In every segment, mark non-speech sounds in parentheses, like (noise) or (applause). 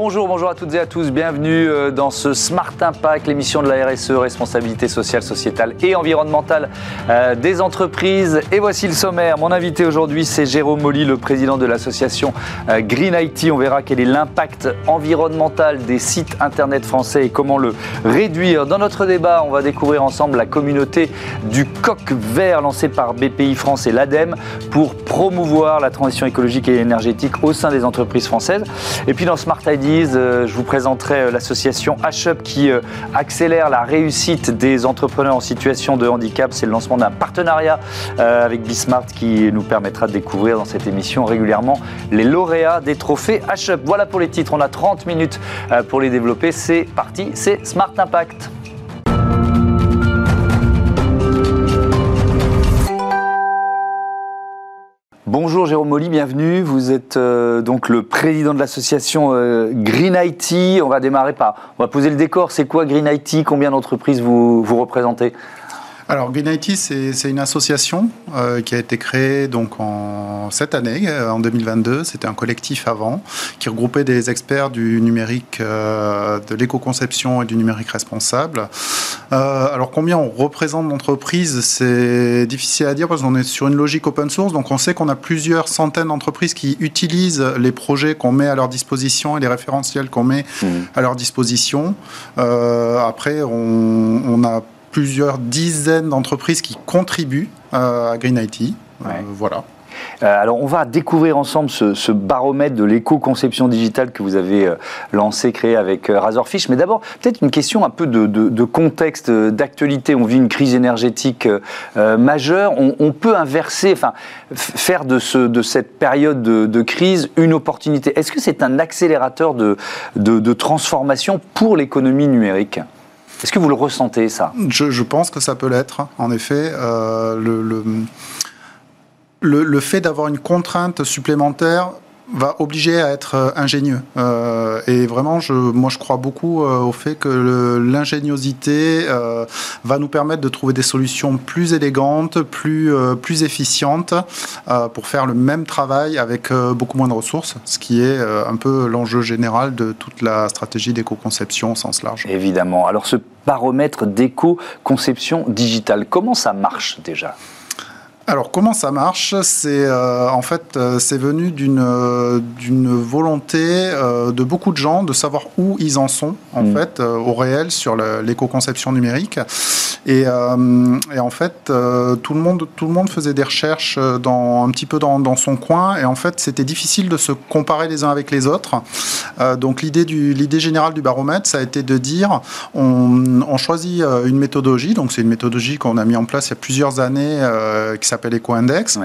Bonjour, bonjour à toutes et à tous. Bienvenue euh, dans ce Smart Impact, l'émission de la RSE, responsabilité sociale, sociétale et environnementale euh, des entreprises. Et voici le sommaire. Mon invité aujourd'hui, c'est Jérôme Molly, le président de l'association euh, Green IT. On verra quel est l'impact environnemental des sites internet français et comment le réduire. Dans notre débat, on va découvrir ensemble la communauté du coq vert lancée par BPI France et l'ADEME pour promouvoir la transition écologique et énergétique au sein des entreprises françaises. Et puis dans Smart euh, je vous présenterai euh, l'association HUP qui euh, accélère la réussite des entrepreneurs en situation de handicap. C'est le lancement d'un partenariat avec Bismart qui nous permettra de découvrir dans cette émission régulièrement les lauréats des trophées HUP. Voilà pour les titres, on a 30 minutes pour les développer. C'est parti, c'est Smart Impact. Bonjour Jérôme Molly, bienvenue. Vous êtes euh, donc le président de l'association euh, Green IT. On va démarrer par, on va poser le décor. C'est quoi Green IT Combien d'entreprises vous, vous représentez? Alors Green IT, c'est une association euh, qui a été créée donc en cette année, euh, en 2022. C'était un collectif avant qui regroupait des experts du numérique, euh, de l'éco-conception et du numérique responsable. alors combien on représente d'entreprises, c'est difficile à dire parce qu'on est sur une logique open source. Donc on sait qu'on a plusieurs centaines d'entreprises qui utilisent les projets qu'on met à leur disposition et les référentiels qu'on met mmh. à leur disposition. après, on, on a plusieurs dizaines d'entreprises qui contribuent euh, à Green IT. Euh, voilà. Euh, alors, on va découvrir ensemble ce, baromètre de l'éco-conception digitale que vous avez lancé, créé avec Razorfish. Mais d'abord, peut-être une question un peu de, contexte, d'actualité. On vit une crise énergétique majeure. On, peut inverser, enfin, faire de, ce, de cette période de, crise une opportunité. Est-ce que c'est un accélérateur de transformation pour l'économie numérique? Est-ce que vous le ressentez, ça? Je, pense que ça peut l'être, en effet. Euh, le, le, fait d'avoir une contrainte supplémentaire va obliger à être euh, ingénieux. Euh, et vraiment, je, moi, je crois beaucoup euh, au fait que l'ingéniosité va nous permettre de trouver des solutions plus élégantes, plus, plus efficientes pour faire le même travail avec beaucoup moins de ressources, ce qui est un peu l'enjeu général de toute la stratégie d'éco-conception au sens large. Évidemment. Alors, ce paramètre d'éco-conception digitale, comment ça marche déjà? Alors comment ça marche? C'est euh, en fait euh, c'est venu d'une euh, d'une volonté de beaucoup de gens de savoir où ils en sont en mm. fait au réel sur l'éco-conception numérique et, et, en fait tout le monde tout le monde faisait des recherches dans un petit peu dans, dans son coin et en fait c'était difficile de se comparer les uns avec les autres. donc l'idée du l'idée générale du baromètre ça a été de dire on, on choisit une méthodologie donc c'est une méthodologie qu'on a mis en place il y a plusieurs années qui s'appelle EcoIndex,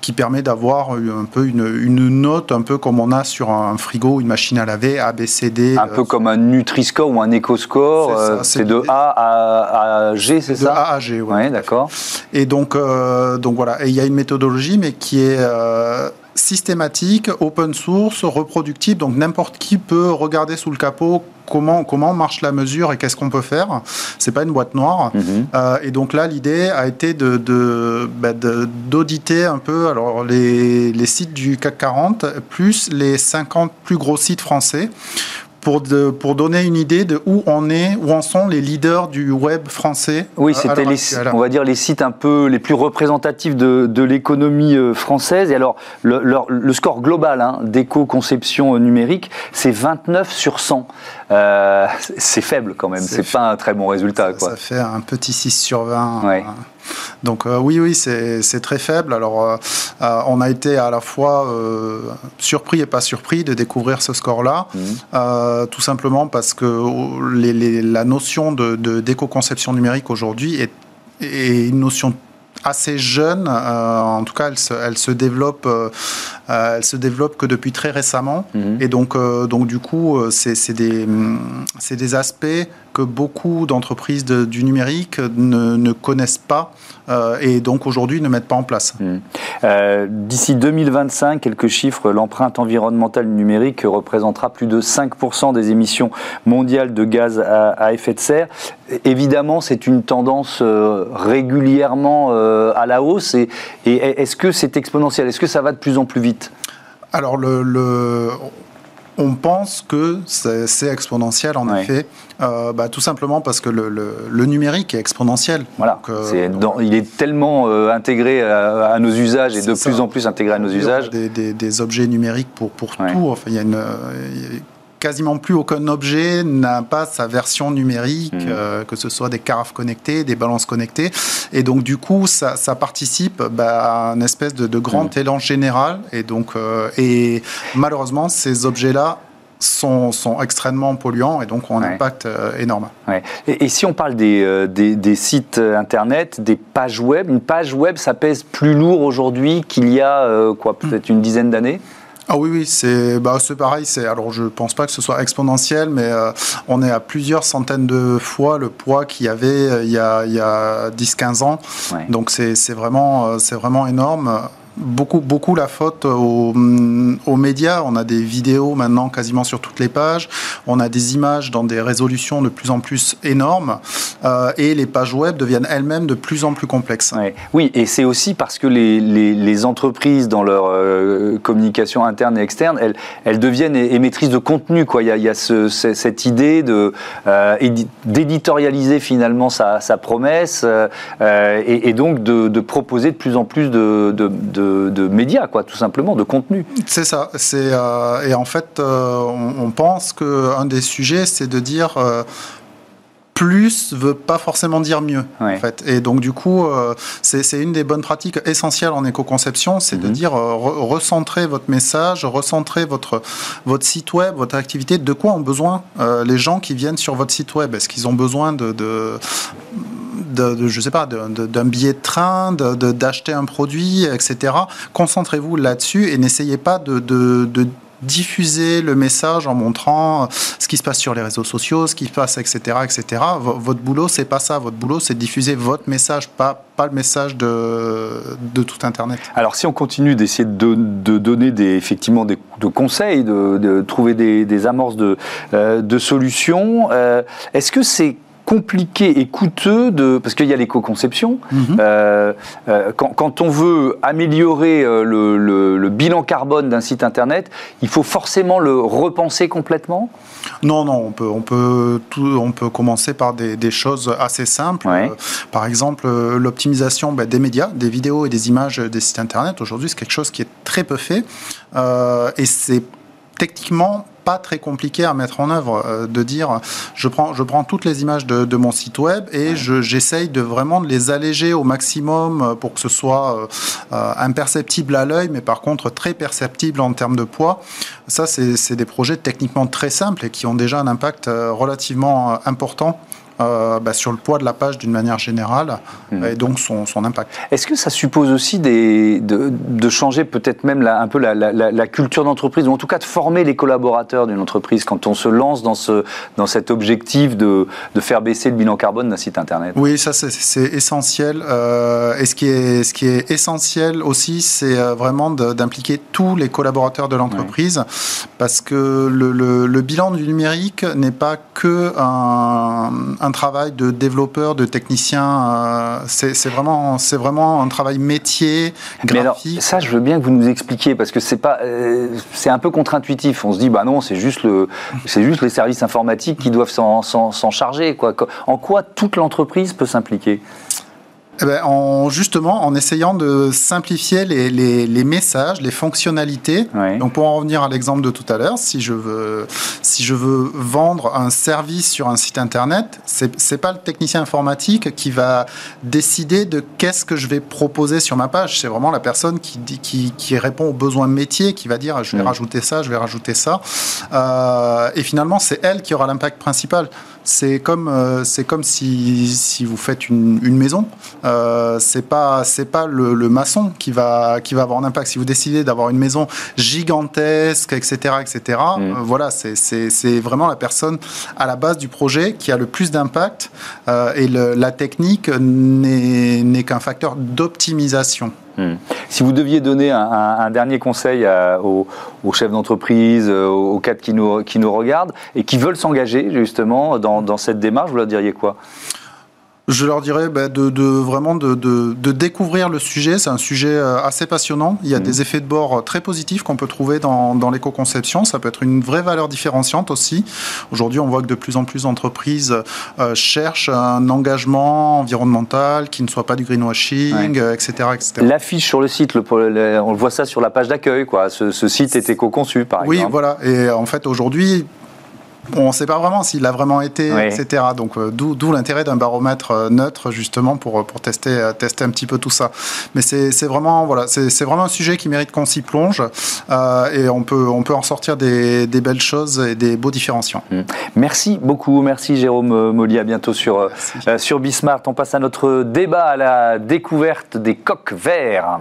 qui permet d'avoir un peu une, note, un peu comme on a sur un frigo, une machine à laver, A, B, C, D. Un peu comme un Nutri-Score ou un EcoScore, euh, c'est de A à, G, c'est ça De A à G, oui. d'accord. Et donc, euh, donc voilà, et il y a une méthodologie, mais qui est euh, systématique, open source, reproductible, donc n'importe qui peut regarder sous le capot comment, comment marche la mesure et qu'est-ce qu'on peut faire. C'est pas une boîte noire. Mhm. Euh, et donc là, l'idée a été de, bah, d'auditer un peu alors les, les sites du CAC 40 plus les 50 plus gros sites français pour, de, pour donner une idée de où on est, où en sont les leaders du web français. Oui, c'était on va dire les sites un peu les plus représentatifs de, de l'économie euh, française. Et alors, le, le, score global hein, d'éco-conception numérique, c'est 29 sur 100. Euh, c'est faible quand même, c'est pas un très bon résultat. Ça, quoi. ça fait un petit 6 sur 20. Ouais. Donc euh, oui, oui, c'est très faible. Alors euh, euh, on a été à la fois surpris et pas surpris de découvrir ce score-là, mmh. tout simplement parce que la notion de d'éco-conception numérique aujourd'hui est, est une notion assez jeune. en tout cas, elle se, elle se développe, elle se développe que depuis très récemment. Mmh. Et donc, donc du coup, c'est des, des aspects que beaucoup d'entreprises du numérique ne, ne, connaissent pas euh, et donc aujourd'hui ne mettent pas en place. Mmh. Euh, d'ici 2025, quelques chiffres, l'empreinte environnementale numérique représentera plus de 5% des émissions mondiales de gaz à, effet de serre. Évidemment, c'est une tendance euh, régulièrement à la hausse et, et est-ce que c'est exponentiel? Est-ce que ça va de plus en plus vite? Alors le, le on pense que c'est exponentiel en effet, euh, bah, tout simplement parce que le, numérique est exponentiel. Voilà. il est tellement intégré à, nos usages et de plus en plus intégré à nos usages. Des, des, objets numériques pour, pour tout. Enfin, il y a une quasiment plus aucun objet n'a pas sa version numérique, mmh. euh, que ce soit des carafes connectées, des balances connectées. Et donc, du coup, ça, participe bah, à une espèce de, grand mmh. élan général. Et donc, euh, et malheureusement, ces objets-là sont, sont, extrêmement polluants et donc ont un impact euh, énorme. Et, si on parle des, des, sites internet, des pages web, une page web, ça pèse plus lourd aujourd'hui qu'il y a quoi, peut-être une dizaine d'années? Ah oui, oui, c'est bah, pareil. Alors, je ne pense pas que ce soit exponentiel, mais euh, on est à plusieurs centaines de fois le poids qu'il y avait euh, il y a, a 10-15 ans. Donc, c'est vraiment, euh, vraiment énorme beaucoup, beaucoup la faute aux, médias. On a des vidéos maintenant quasiment sur toutes les pages. On a des images dans des résolutions de plus en plus énormes. Euh, et les pages web deviennent elles-mêmes de plus en plus complexes. Oui, et c'est aussi parce que les, entreprises, dans leur euh, communication interne et externe, elles, elles deviennent émettrices de contenu. Quoi. Il y a, cette idée de, euh, d'éditorialiser finalement sa, promesse et, donc de, proposer de plus en plus de, médias, quoi, tout simplement, de contenu. C'est ça. C'est, euh, et en fait, euh, on, pense qu'un des sujets, c'est de dire euh, plus veut pas forcément dire mieux. En fait. Et donc, du coup, c'est une des bonnes pratiques essentielles en éco-conception, c'est de mhm. dire recentrer votre message, recentrer votre, votre site web, votre activité. De quoi ont besoin les gens qui viennent sur votre site web? Est-ce qu'ils ont besoin de, de de, je sais pas, d'un billet de train, d'acheter un produit, etc. Concentrez-vous là-dessus et n'essayez pas de, diffuser le message en montrant ce qui se passe sur les réseaux sociaux, ce qui se passe, etc., etc. votre boulot, c'est pas ça. Votre boulot, c'est de diffuser votre message, pas, pas le message de, de tout Internet. Alors, si on continue d'essayer de, donner des, effectivement des de conseils, de, trouver des, amorces de, euh, de solutions, euh, est-ce que c'est compliqué et coûteux de parce qu'il y a l'éco-conception. Mhm. Euh, euh, quand, on veut améliorer euh, le, bilan carbone d'un site internet, il faut forcément le repenser complètement? Non, non, on peut, on peut, tout, on peut commencer par des, choses assez simples. par exemple, l'optimisation ben, des médias, des vidéos et des images des sites internet. Aujourd'hui, c'est quelque chose qui est très peu fait et c'est techniquement pas très compliqué à mettre en œuvre, euh, de dire je prends, je prends toutes les images de, mon site web et j'essaye de vraiment de les alléger au maximum euh, pour que ce soit euh, imperceptible à l'œil, mais par contre très perceptible en termes de poids. Ça, c'est des projets techniquement très simples et qui ont déjà un impact relativement important euh, bah, sur le poids de la page d'une manière générale hmm. et donc son, son impact. Est-ce que ça suppose aussi des, de, de changer peut-être même la, un peu la, la, la culture d'entreprise ou en tout cas de former les collaborateurs d'une entreprise quand on se lance dans, ce, dans cet objectif de, de faire baisser le bilan carbone d'un site internet Oui, ça c'est essentiel. Euh, et ce qui, est, ce qui est essentiel aussi, c'est euh, vraiment d'impliquer tous les collaborateurs de l'entreprise parce que le, le, le, bilan du numérique n'est pas que un, un travail de développeur, de technicien. Euh, c'est vraiment, vraiment un travail métier, graphique. ça, je veux bien que vous nous expliquiez parce que c'est pas, euh, c'est un peu contre-intuitif. On se dit, bah non, c'est juste les services informatiques qui doivent s'en charger. En quoi toute l'entreprise peut s'impliquer? Eh ben, en, Justement, en essayant de simplifier les, les, messages, les fonctionnalités. Donc, pour en revenir à l'exemple de tout à l'heure, si, je veux, si je veux vendre un service sur un site internet, c'est n'est pas le technicien informatique qui va décider de qu'est-ce que je vais proposer sur ma page. C'est vraiment la personne qui, qui, qui, répond aux besoins métiers, qui va dire je vais rajouter ça, je vais rajouter ça. Euh, et finalement, c'est elle qui aura l'impact principal. C'est comme, euh, c'est comme si, si, vous faites une, une maison. Euh, c'est pas, c'est pas le, maçon qui va, qui va avoir un impact. Si vous décidez d'avoir une maison gigantesque, etc., etc., mm. euh, voilà, c'est, vraiment la personne à la base du projet qui a le plus d'impact. Euh, et la technique n'est qu'un facteur d'optimisation. Hmm. Si vous deviez donner un, dernier conseil aux, chefs d'entreprise, euh, aux, cadres qui nous, regardent et qui veulent s'engager justement dans, cette démarche, vous leur diriez quoi? Je leur dirais bah, de, vraiment de, découvrir le sujet. C'est un sujet euh, assez passionnant. Il y a mmh. des effets de bord euh, très positifs qu'on peut trouver dans, l'éco-conception. Ça peut être une vraie valeur différenciante aussi. Aujourd'hui, on voit que de plus en plus d'entreprises euh, cherchent un engagement environnemental qui ne soit pas du greenwashing, etc., L'affiche sur le site, on voit ça sur la page d'accueil. Ce, ce site est éco-conçu, par exemple. Oui, voilà. Et en fait, aujourd'hui, on ne sait pas vraiment s'il a vraiment été, etc. Donc euh, d'où l'intérêt d'un baromètre euh, neutre justement pour, pour tester, euh, tester un petit peu tout ça. Mais c'est vraiment, voilà, vraiment un sujet qui mérite qu'on s'y plonge et on peut, on peut en sortir des, belles choses et des beaux différenciants. Mmh. Merci beaucoup, merci Jérôme Molly, à bientôt sur, sur Bismart. On passe à notre débat à la découverte des coques verts.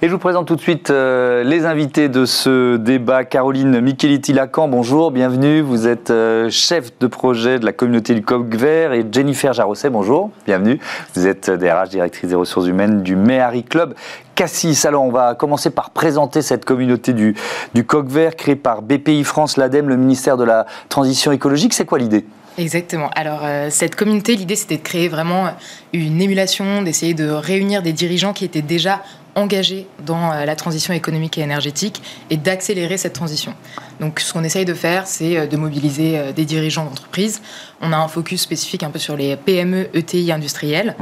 Et je vous présente tout de suite euh, les invités de ce débat. Caroline Micheliti-Lacan, bonjour, bienvenue. Vous êtes euh, chef de projet de la communauté du Coq Vert. Et Jennifer Jarosset, bonjour, bienvenue. Vous êtes DRH, directrice des ressources humaines du Méhari Club. Cassis, alors on va commencer par présenter cette communauté du, du Coq Vert créée par BPI France, l'ADEME, le ministère de la Transition écologique. C'est quoi l'idée? Exactement. Alors, euh, cette communauté, l'idée, c'était de créer vraiment une émulation, d'essayer de réunir des dirigeants qui étaient déjà engagés dans euh, la transition économique et énergétique et d'accélérer cette transition. Donc ce qu'on essaye de faire, c'est euh, de mobiliser euh, des dirigeants d'entreprise. On a un focus spécifique un peu sur les PME, ETI industriels.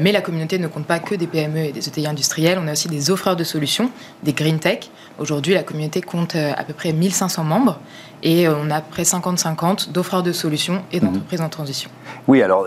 mais la communauté ne compte pas que des PME et des ETI industriels. On a aussi des offreurs de solutions, des green tech. Aujourd'hui, la communauté compte à peu près 1500 membres et on a près 50-50 d'offreurs de solutions et d'entreprises en transition. Oui, alors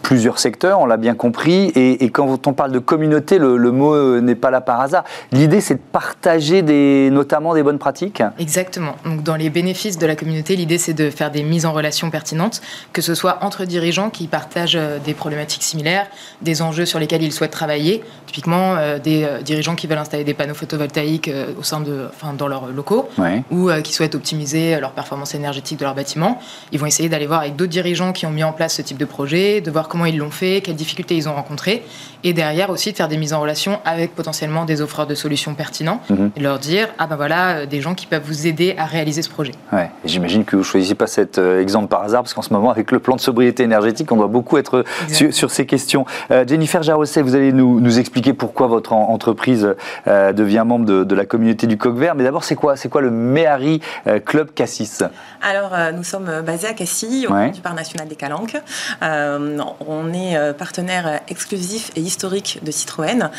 plusieurs secteurs, on l'a bien compris. Et, quand on parle de communauté, le, le mot n'est pas là par hasard. L'idée, c'est de partager des, notamment des bonnes pratiques. Exactement. Donc, dans les bénéfices de la communauté, l'idée, c'est de faire des mises en relation pertinentes, que ce soit entre dirigeants qui partagent euh, des problématiques similaires, des enjeux sur lesquels ils souhaitent travailler. Typiquement, euh, des euh, dirigeants qui veulent installer des panneaux photovoltaïques au sein de, enfin, dans leurs locaux, ou qui souhaitent optimiser leur performance énergétique de leur bâtiment. Ils vont essayer d'aller voir avec d'autres dirigeants qui ont mis en place ce type de projet, de voir comment ils l'ont fait, quelles difficultés ils ont rencontrées, et derrière aussi de faire des mises en relation avec potentiellement des offreurs de solutions pertinents mhm. et leur dire ah ben voilà des gens qui peuvent vous aider à réaliser ce projet. Ouais. J'imagine que vous ne choisissez pas cet euh, exemple par hasard parce qu'en ce moment avec le plan de sobriété énergétique on doit beaucoup être sur, ces questions. Euh, Jennifer Jarosset, vous allez nous, nous, expliquer pourquoi votre entreprise devient membre de, la communauté du Coq Vert. Mais d'abord c'est quoi c'est quoi le Méhari Club Cassis? Alors nous sommes basés à Cassis au du Parc national des Calanques. on est partenaire exclusif et historique de Citroën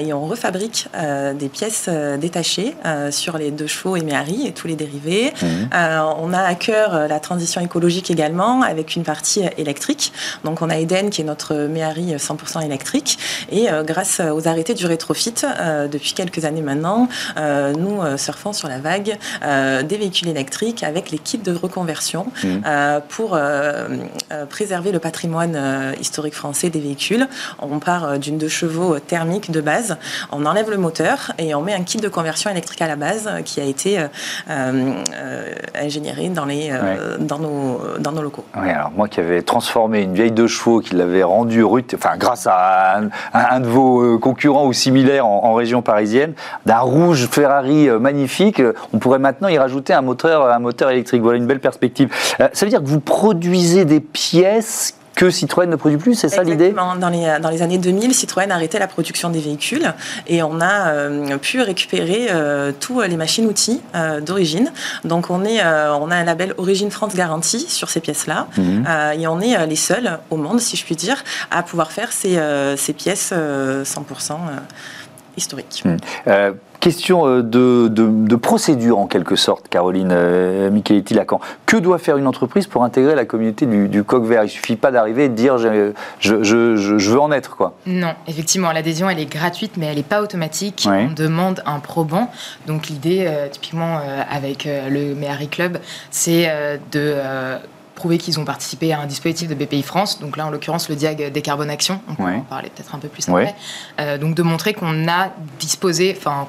et on fabrique euh, des pièces euh, détachées euh, sur les deux chevaux et Méhari et tous les dérivés. Mhm. on a à cœur la transition écologique également avec une partie électrique. Donc on a Eden qui est notre Méhari 100% électrique et grâce aux arrêtés du rétrofit depuis quelques années maintenant, nous surfons sur la vague des véhicules électriques avec les kits de reconversion mhm. pour préserver le patrimoine historique français des véhicules. On part d'une deux chevaux thermique de base on enlève le moteur et on met un kit de conversion électrique à la base euh, qui a été euh, euh, ingénieré dans, les, dans, nos, dans nos locaux. Oui, alors moi qui avais transformé une vieille deux chevaux, qui l'avait rendue rut, enfin grâce à un, de vos concurrents ou similaires en, région parisienne, d'un rouge Ferrari magnifique, on pourrait maintenant y rajouter un moteur, un moteur électrique. Voilà une belle perspective. ça veut dire que vous produisez des pièces que Citroën ne produit plus, c'est ça l'idée dans les, dans les années 2000, Citroën a arrêté la production des véhicules et on a euh, pu récupérer euh, tous les machines-outils euh, d'origine. Donc on, est, on a un label Origine France Garantie sur ces pièces-là mhm. et on est les seuls au monde, si je puis dire, à pouvoir faire ces, ces pièces 100% historiques. Mhm. Question euh, de, procédure en quelque sorte, Caroline euh, Micheletti-Lacan. Que doit faire une entreprise pour intégrer la communauté du, coq vert? Il ne suffit pas d'arriver et de dire je, je, veux en être. quoi. Non, effectivement, l'adhésion elle est gratuite mais elle n'est pas automatique. On demande un probant. Donc l'idée, euh, typiquement avec le Méhari Club, c'est de prouvé qu'ils ont participé à un dispositif de BPI France. Donc là, en l'occurrence, le Diag Décarbonation. On va en parler peut-être un peu plus après. donc de montrer qu'on a disposé, enfin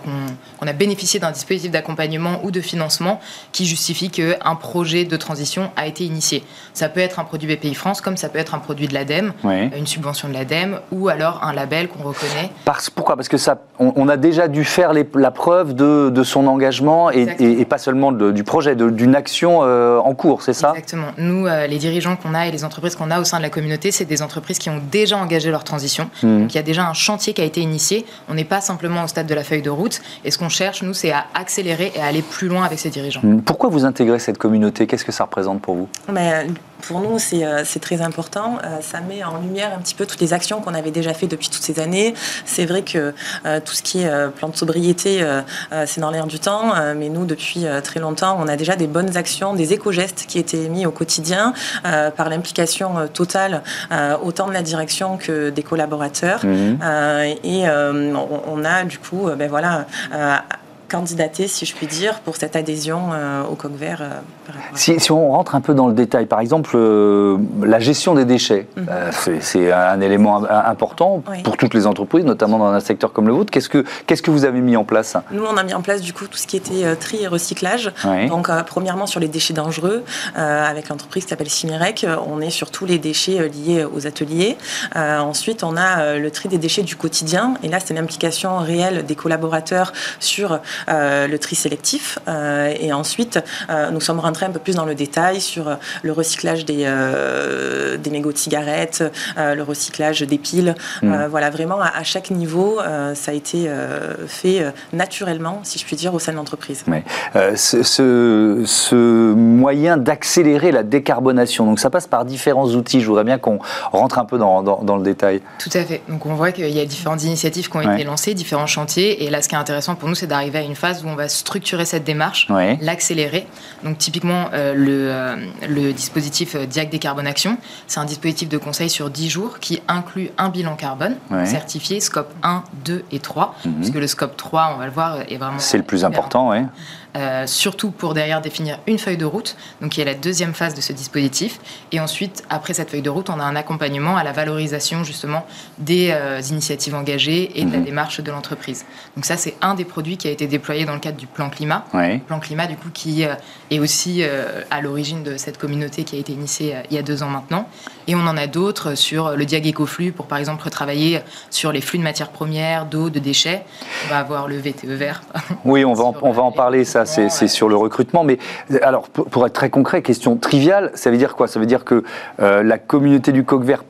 qu'on a bénéficié d'un dispositif d'accompagnement ou de financement qui justifie qu'un projet de transition a été initié. Ça peut être un produit BPI France, comme ça peut être un produit de l'ADEME, une subvention de l'ADEME, ou alors un label qu'on reconnaît. Parce, pourquoi? Parce que ça, on, a déjà dû faire la preuve de, son engagement et, pas seulement du projet, d'une action euh, en cours, c'est ça? Exactement. Nous, euh, les dirigeants qu'on a et les entreprises qu'on a au sein de la communauté, c'est des entreprises qui ont déjà engagé leur transition. Hmm. Donc il y a déjà un chantier qui a été initié. On n'est pas simplement au stade de la feuille de route. Et ce qu'on cherche, nous, c'est à accélérer et à aller plus loin avec ces dirigeants. Hmm. Pourquoi vous intégrez cette communauté? Qu'est-ce que ça représente pour vous? Mais, pour nous, euh, c'est très important. Euh, ça met en lumière un petit peu toutes les actions qu'on avait déjà fait depuis toutes ces années. C'est vrai que euh, tout ce qui est plan de sobriété, c'est dans l'air du temps, mais nous, depuis très longtemps, on a déjà des bonnes actions, des éco-gestes qui étaient mis au quotidien par l'implication totale autant de la direction que des collaborateurs. Mmh. et on, a du coup, ben voilà, candidater, si je puis dire, pour cette adhésion euh, au coq vert. Euh, si, si, on rentre un peu dans le détail, par exemple, euh, la gestion des déchets, mhm. c'est un élément important pour toutes les entreprises, notamment dans un secteur comme le vôtre. Qu'est-ce que, qu'est-ce que vous avez mis en place Nous, on a mis en place du coup tout ce qui était tri et recyclage. Donc, premièrement, sur les déchets dangereux, avec l'entreprise qui s'appelle Cimirec, on est sur tous les déchets liés aux ateliers. ensuite, on a le tri des déchets du quotidien. Et là, c'est l'implication réelle des collaborateurs sur le tri sélectif. Euh, et ensuite, euh, nous sommes rentrés un peu plus dans le détail sur le recyclage des, des mégots de cigarettes, le recyclage des piles. Mm. voilà, vraiment, à, chaque niveau, ça a été fait naturellement, si je puis dire, au sein de l'entreprise. ce, ce, moyen d'accélérer la décarbonation, donc ça passe par différents outils. Je voudrais bien qu'on rentre un peu dans, dans, le détail. Tout à fait. Donc on voit qu'il y a différentes initiatives qui ont été lancées, différents chantiers. Et là, ce qui est intéressant pour nous, c'est d'arriver à une phase où on va structurer cette démarche, l'accélérer. Donc typiquement, euh, le, euh, le, dispositif euh, Diac Décarbonation, c'est un dispositif de conseil sur 10 jours qui inclut un bilan carbone certifié, scope 1, 2 et 3, mhm. puisque le scope 3, on va le voir, est vraiment... C'est le plus important, oui. Euh, surtout pour derrière définir une feuille de route, donc qui est la deuxième phase de ce dispositif. Et ensuite, après cette feuille de route, on a un accompagnement à la valorisation justement des euh, initiatives engagées et de la mhm. démarche de l'entreprise. Donc ça, c'est un des produits qui a été déployé dans le cadre du plan climat. Plan climat, du coup, qui euh, est aussi à l'origine de cette communauté qui a été initiée il y a deux ans maintenant. Et on en a d'autres sur le diag écoflux pour, par exemple, travailler sur les flux de matières premières, d'eau, de déchets. On va avoir le VTE vert. Oui, on va on va en parler, ça c'est sur le recrutement. Mais alors, pour, être très concret, question triviale, ça veut dire quoi? Ça veut dire que euh, la communauté du coq vert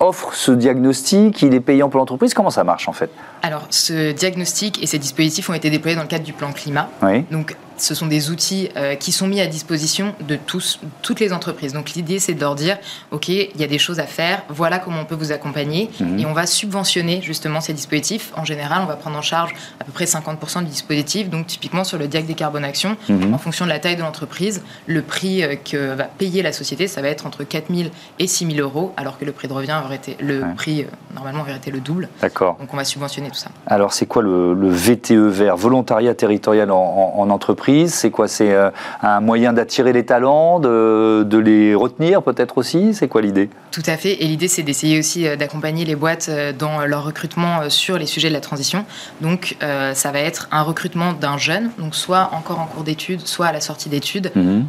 offre ce diagnostic, il est payant pour l'entreprise? Comment ça marche en fait? Alors, ce diagnostic et ces dispositifs ont été déployés dans le cadre du plan climat. Donc, ce sont des outils euh, qui sont mis à disposition de tous, toutes les entreprises. Donc l'idée, c'est de leur dire, OK, il y a des choses à faire, voilà comment on peut vous accompagner, mhm. et on va subventionner justement ces dispositifs. En général, on va prendre en charge à peu près 50% du dispositif, donc typiquement sur le DIAC décarbonation, mmh. en fonction de la taille de l'entreprise, le prix euh, que va payer la société, ça va être entre 4 000 et 6 000 euros, alors que le prix de revient aurait été, le prix, euh, normalement, aurait été le double. D'accord. Donc on va subventionner tout ça. Alors c'est quoi le, VTE vert, volontariat territorial en entreprise? C'est quoi C'est euh, un moyen d'attirer les talents, de, les retenir peut-être aussi C'est quoi l'idée? Tout à fait. Et l'idée, c'est d'essayer aussi euh, d'accompagner les boîtes euh, dans leur recrutement sur les sujets de la transition. Donc, ça va être un recrutement d'un jeune, donc soit encore en cours d'études, soit à la sortie d'études. Mhm.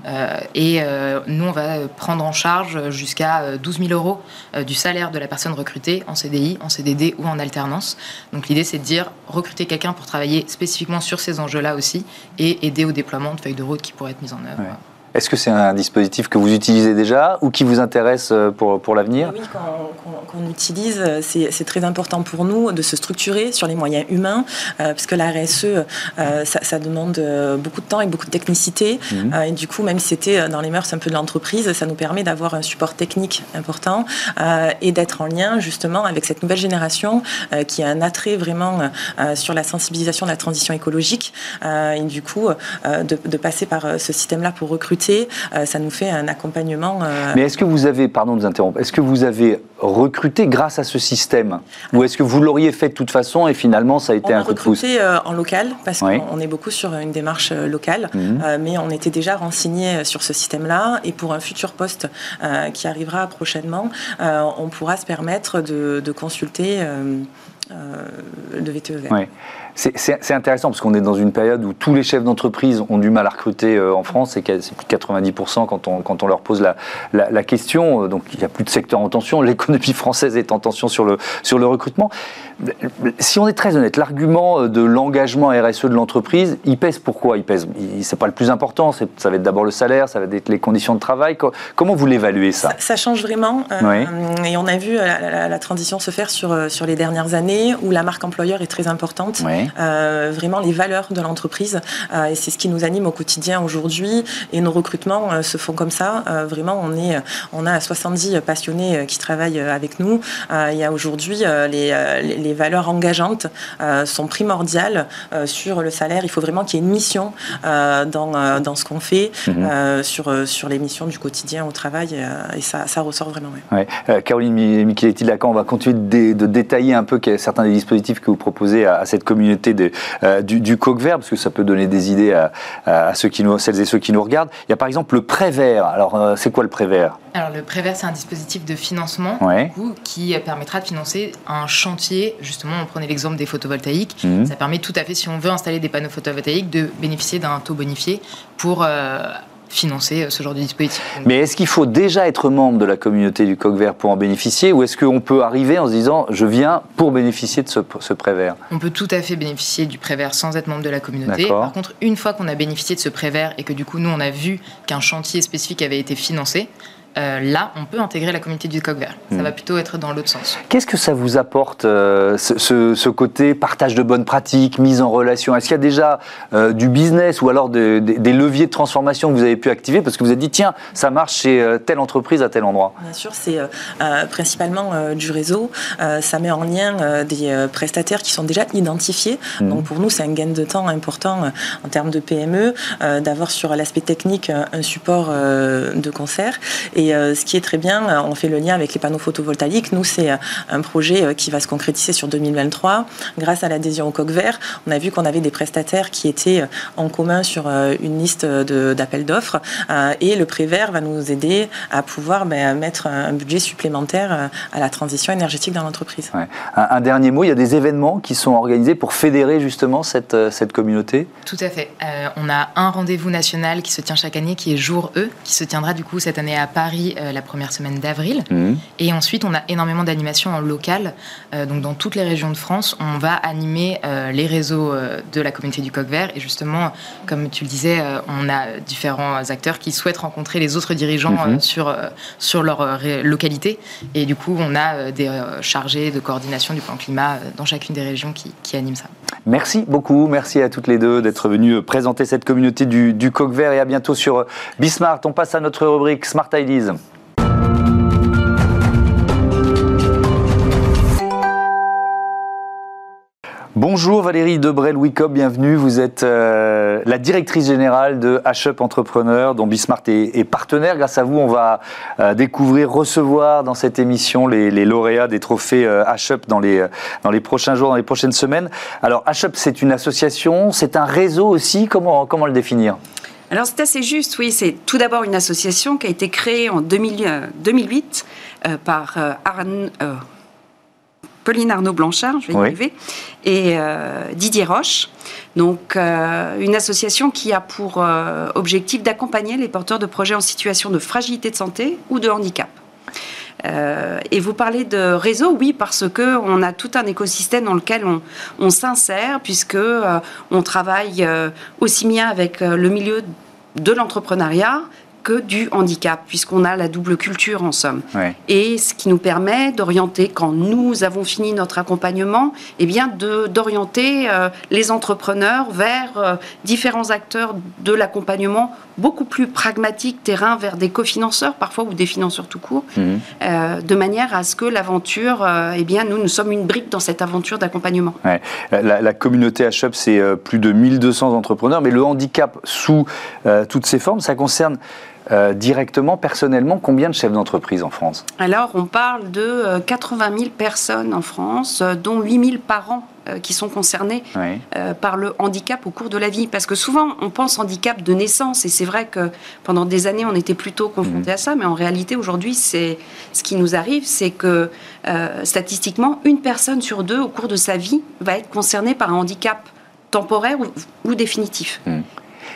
et nous, on va prendre en charge jusqu'à 12 000 euros du salaire de la personne recrutée en CDI, en CDD ou en alternance. Donc, l'idée, c'est de dire recruter quelqu'un pour travailler spécifiquement sur ces enjeux-là aussi et aider au déploiement de feuilles de route qui pourraient être mises en œuvre. Est-ce que c'est un dispositif que vous utilisez déjà ou qui vous intéresse euh, pour, pour l'avenir? Oui, qu'on utilise, c'est très important pour nous de se structurer sur les moyens humains, euh, puisque la RSE, euh, ça, demande beaucoup de temps et beaucoup de technicité. Mhm. et du coup, même si c'était dans les mœurs un peu de l'entreprise, ça nous permet d'avoir un support technique important et d'être en lien justement avec cette nouvelle génération qui a un attrait vraiment sur la sensibilisation de la transition écologique. et du coup, de, de passer par ce système-là pour recruter euh, ça nous fait un accompagnement. Euh, Mais est-ce que vous avez, pardon de vous interrompre, est-ce que vous avez recruté grâce à ce système Ou est-ce que vous l'auriez fait de toute façon et finalement ça a été un coup de pouce On a recruté en local parce qu'on est beaucoup sur une démarche locale, mhm. mais on était déjà renseigné sur ce système-là et pour un futur poste qui arrivera prochainement, on pourra se permettre de, consulter le VTE vert. C'est intéressant parce qu'on est dans une période où tous les chefs d'entreprise ont du mal à recruter euh, en France, c'est plus de 90% quand on, leur pose la, question. Donc il n'y a plus de secteur en tension, (laughs) l'économie française est en tension sur le recrutement. Si on est très honnête, l'argument de l'engagement RSE de l'entreprise, il pèse pourquoi Il pèse, c'est pas le plus important, ça va être d'abord le salaire, ça va être les conditions de travail. Comment vous l'évaluez ça, ça, change vraiment. Euh, et on a vu la, transition se faire sur, sur les dernières années où la marque employeur est très importante. Euh, vraiment les valeurs de l'entreprise. Euh, et c'est ce qui nous anime au quotidien aujourd'hui. Et nos recrutements euh, se font comme ça. vraiment, on, est, on a 70 passionnés qui travaillent avec nous. il y a aujourd'hui les, les, valeurs engageantes sont primordiales sur le salaire. Il faut vraiment qu'il y ait une mission dans, dans ce qu'on fait mhm. sur, sur les missions du quotidien au travail. et ça, ça ressort vraiment. Ouais. Caroline Micheletti-Lacan, on va continuer de, détailler un peu certains des dispositifs que vous proposez à, à cette communauté euh, du, coq vert, parce que ça peut donner des idées à, ceux qui nous, celles et ceux qui nous regardent. Il y a par exemple le prêt vert. Alors, euh, c'est quoi le prêt vert? Alors, le prêt vert, c'est un dispositif de financement qui permettra de financer un chantier. Justement, on prenait l'exemple des photovoltaïques. Mhm. Ça permet tout à fait, si on veut installer des panneaux photovoltaïques, de bénéficier d'un taux bonifié pour euh, financer euh, ce genre de dispositif. Mais est-ce qu'il faut déjà être membre de la communauté du coq vert pour en bénéficier ou est-ce qu'on peut arriver en se disant je viens pour bénéficier de ce, ce prêt vert? On peut tout à fait bénéficier du prêt vert sans être membre de la communauté. Par contre, une fois qu'on a bénéficié de ce prêt vert et que du coup nous on a vu qu'un chantier spécifique avait été financé, euh, là, on peut intégrer la communauté du coq vert. Ça hmm. va plutôt être dans l'autre sens. Qu'est-ce que ça vous apporte, euh, ce, côté partage de bonnes pratiques, mise en relation? Est-ce qu'il y a déjà euh, du business ou alors des leviers de transformation que vous avez pu activer? Parce que vous avez dit, tiens, ça marche chez telle entreprise à tel endroit Bien sûr, c'est principalement du réseau. ça met en lien des prestataires qui sont déjà identifiés. Hmm. Donc pour nous, c'est un gain de temps important en termes de PME d'avoir sur l'aspect technique un support de concert. Et euh, ce qui est très bien, euh, on fait le lien avec les panneaux photovoltaïques. Nous, c'est euh, un projet qui va se concrétiser sur 2023. Grâce à l'adhésion au coq vert, on a vu qu'on avait des prestataires qui étaient en commun sur une liste d'appels d'offres. Et le prêt vert va nous aider à pouvoir ben, mettre un budget supplémentaire à la transition énergétique dans l'entreprise. Un, dernier mot, il y a des événements qui sont organisés pour fédérer justement cette, cette communauté? Tout à fait. on a un rendez-vous national qui se tient chaque année, qui est Jour E, qui se tiendra du coup cette année à Paris euh, la première semaine d'avril. Mhm. Et ensuite, on a énormément d'animations en local. Euh, donc, dans toutes les régions de France, on va animer euh, les réseaux de la communauté du coq vert. Et justement, comme tu le disais, on a différents acteurs qui souhaitent rencontrer les autres dirigeants mhm. sur, sur leur localité. Et du coup, on a des chargés de coordination du plan climat dans chacune des régions qui, qui animent ça. Merci beaucoup. Merci à toutes les deux d'être venues présenter cette communauté du, du coq vert. Et à bientôt sur Bismart. On passe à notre rubrique Smart Ideas. Bonjour Valérie Debrel-Wicop, bienvenue. Vous êtes euh, la directrice générale de H-Up Entrepreneur, dont Bismart est, partenaire. Grâce à vous, on va euh, découvrir, recevoir dans cette émission les, lauréats des trophées euh, H-Up dans les, dans les prochains jours, dans les prochaines semaines. Alors H-Up, c'est une association, c'est un réseau aussi. Comment le définir? Alors c'est assez juste, oui. C'est tout d'abord une association qui a été créée en 2008 euh, euh, par euh, Pauline Arnaud Blanchard, je vais y arriver, et Didier Roche. Donc une association qui a pour objectif d'accompagner les porteurs de projets en situation de fragilité de santé ou de handicap. Et vous parlez de réseau, oui, parce que on a tout un écosystème dans lequel on, s'insère, puisque on travaille aussi bien avec le milieu de l'entrepreneuriat que du handicap, puisqu'on a la double culture en somme. Et ce qui nous permet d'orienter, quand nous avons fini notre accompagnement, eh bien d'orienter euh, les entrepreneurs vers euh, différents acteurs de l'accompagnement beaucoup plus pragmatique, terrain, vers des cofinanceurs parfois ou des financeurs tout court, mhm. de manière à ce que l'aventure, eh bien, nous, nous sommes une brique dans cette aventure d'accompagnement. La, communauté HUB, c'est plus de 1200 entrepreneurs, mais le handicap sous toutes ses formes, ça concerne euh, directement, personnellement, combien de chefs d'entreprise en France? Alors, on parle de 80 euh, 000 personnes en France, euh, dont 8 000 par an qui sont concernés par le handicap au cours de la vie. Parce que souvent, on pense handicap de naissance, et c'est vrai que pendant des années, on était plutôt confronté mhm. à ça, mais en réalité, aujourd'hui, c'est ce qui nous arrive, c'est que statistiquement, une personne sur deux au cours de sa vie va être concernée par un handicap temporaire ou, définitif. Mhm.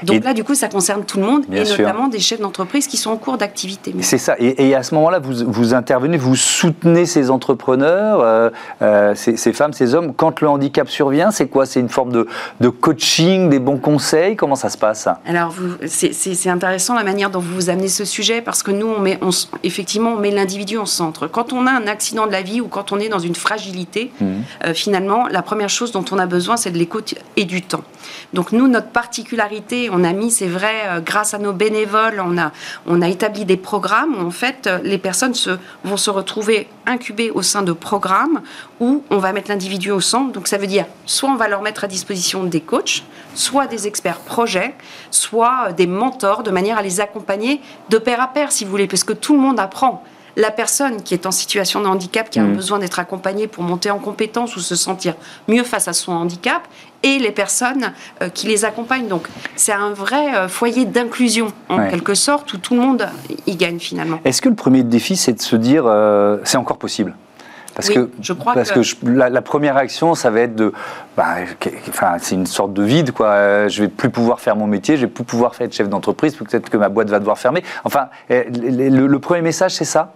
Donc là, du coup, ça concerne tout le monde, et notamment des chefs d'entreprise qui sont en cours d'activité. C'est ça. Et, à ce moment-là, vous, vous, intervenez, vous soutenez ces entrepreneurs, euh, euh, ces, femmes, ces hommes. Quand le handicap survient, c'est quoi? C'est une forme de, coaching, des bons conseils? Comment ça se passe? Alors, c'est intéressant la manière dont vous vous amenez ce sujet, parce que nous, on met, effectivement, on met l'individu en centre. Quand on a un accident de la vie ou quand on est dans une fragilité, mmh. euh, finalement, la première chose dont on a besoin, c'est de l'écoute et du temps. Donc nous, notre particularité, on a mis, c'est vrai, euh, grâce à nos bénévoles, on a, on a établi des programmes où en fait euh, les personnes se, vont se retrouver incubées au sein de programmes où on va mettre l'individu au centre. Donc ça veut dire soit on va leur mettre à disposition des coachs, soit des experts projets, soit euh, des mentors de manière à les accompagner de pair à pair, si vous voulez, parce que tout le monde apprend la personne qui est en situation de handicap, qui a mmh. besoin d'être accompagnée pour monter en compétence ou se sentir mieux face à son handicap, et les personnes euh, qui les accompagnent. Donc c'est un vrai euh, foyer d'inclusion en quelque sorte où tout le monde y gagne finalement. Est-ce que le premier défi c'est de se dire euh, c'est encore possible? Parce que, je crois parce que, la, première réaction, ça va être de, bah, enfin, c'est une sorte de vide, quoi. Je vais plus pouvoir faire mon métier, je vais plus pouvoir faire être chef d'entreprise, peut-être que ma boîte va devoir fermer. Enfin, eh, le premier message, c'est ça?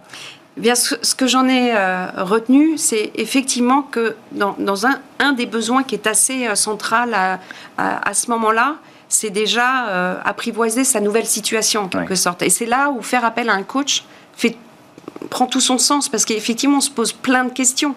Eh bien, ce, que j'en ai euh, retenu, c'est effectivement que dans, un, un, des besoins qui est assez euh, central à, à, ce moment-là, c'est déjà euh, apprivoiser sa nouvelle situation en quelque sorte. Et c'est là où faire appel à un coach fait, prend tout son sens parce qu'effectivement, on se pose plein de questions.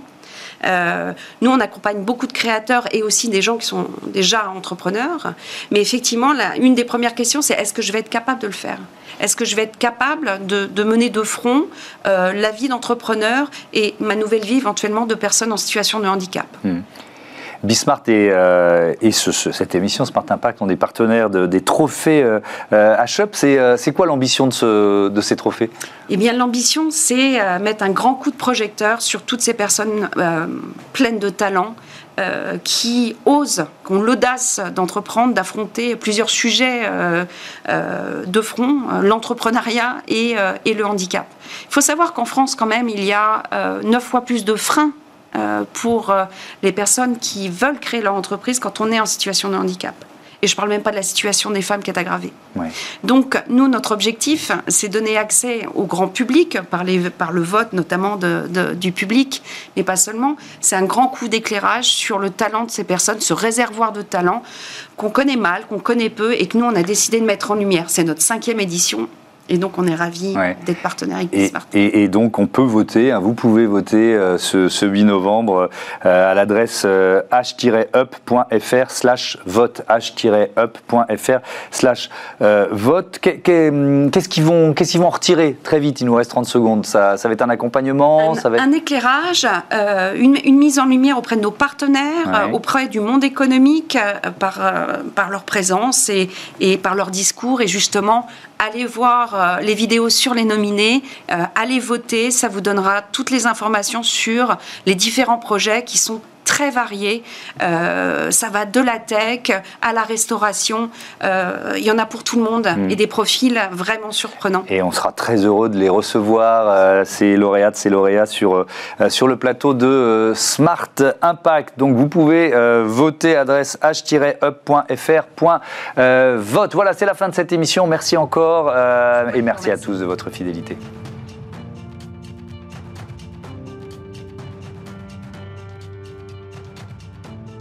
Euh, nous, on accompagne beaucoup de créateurs et aussi des gens qui sont déjà entrepreneurs. Mais effectivement, une des premières questions, c'est est-ce que je vais être capable de le faire? Est-ce que je vais être capable de, mener de front euh, la vie d'entrepreneur et ma nouvelle vie éventuellement de personnes en situation de handicap? Hmm. Bismart et, euh, et cette émission Smart Impact ont des partenaires des trophées euh, euh C'est quoi l'ambition de, ces trophées? Eh bien, l'ambition, c'est mettre un grand coup de projecteur sur toutes ces personnes pleines de talent. qui osent, qui ont l'audace d'entreprendre, d'affronter plusieurs sujets de front, l'entrepreneuriat et, le handicap. Il faut savoir qu'en France, quand même, il y a neuf fois plus de freins euh, pour euh, les personnes qui veulent créer leur entreprise quand on est en situation de handicap. Et je ne parle même pas de la situation des femmes qui est aggravée. Donc, nous, notre objectif, c'est donner accès au grand public, par, les, par le vote notamment de, du public, mais pas seulement. C'est un grand coup d'éclairage sur le talent de ces personnes, ce réservoir de talent qu'on connaît mal, qu'on connaît peu, et que nous, on a décidé de mettre en lumière. C'est notre cinquième édition, et donc, on est ravis d'être partenaire avec et, et, et, donc, on peut voter, hein, vous pouvez voter euh, ce, ce, 8 novembre euh, à l'adresse h-up.fr euh, slash vote, h-up.fr slash vote. Qu'est-ce qu'ils vont, qu'est-ce qu'ils vont en retirer très vite? Il nous reste 30 secondes. Ça, ça va être un accompagnement Un, ça va être... un éclairage, une, une, mise en lumière auprès de nos partenaires, auprès du monde économique, par, par leur présence et, et par leur discours, et justement allez voir euh, les vidéos sur les nominés, euh, allez voter, ça vous donnera toutes les informations sur les différents projets qui sont très variés. Euh, ça va de la tech à la restauration. Euh, il y en a pour tout le monde mm. et des profils vraiment surprenants. Et on sera très heureux de les recevoir, euh, ces lauréates, ces lauréats, sur, sur le plateau de Smart Impact. Donc vous pouvez voter, adresse h-up.fr. vote. Voilà, c'est la fin de cette émission. Merci encore et merci à tous de votre fidélité.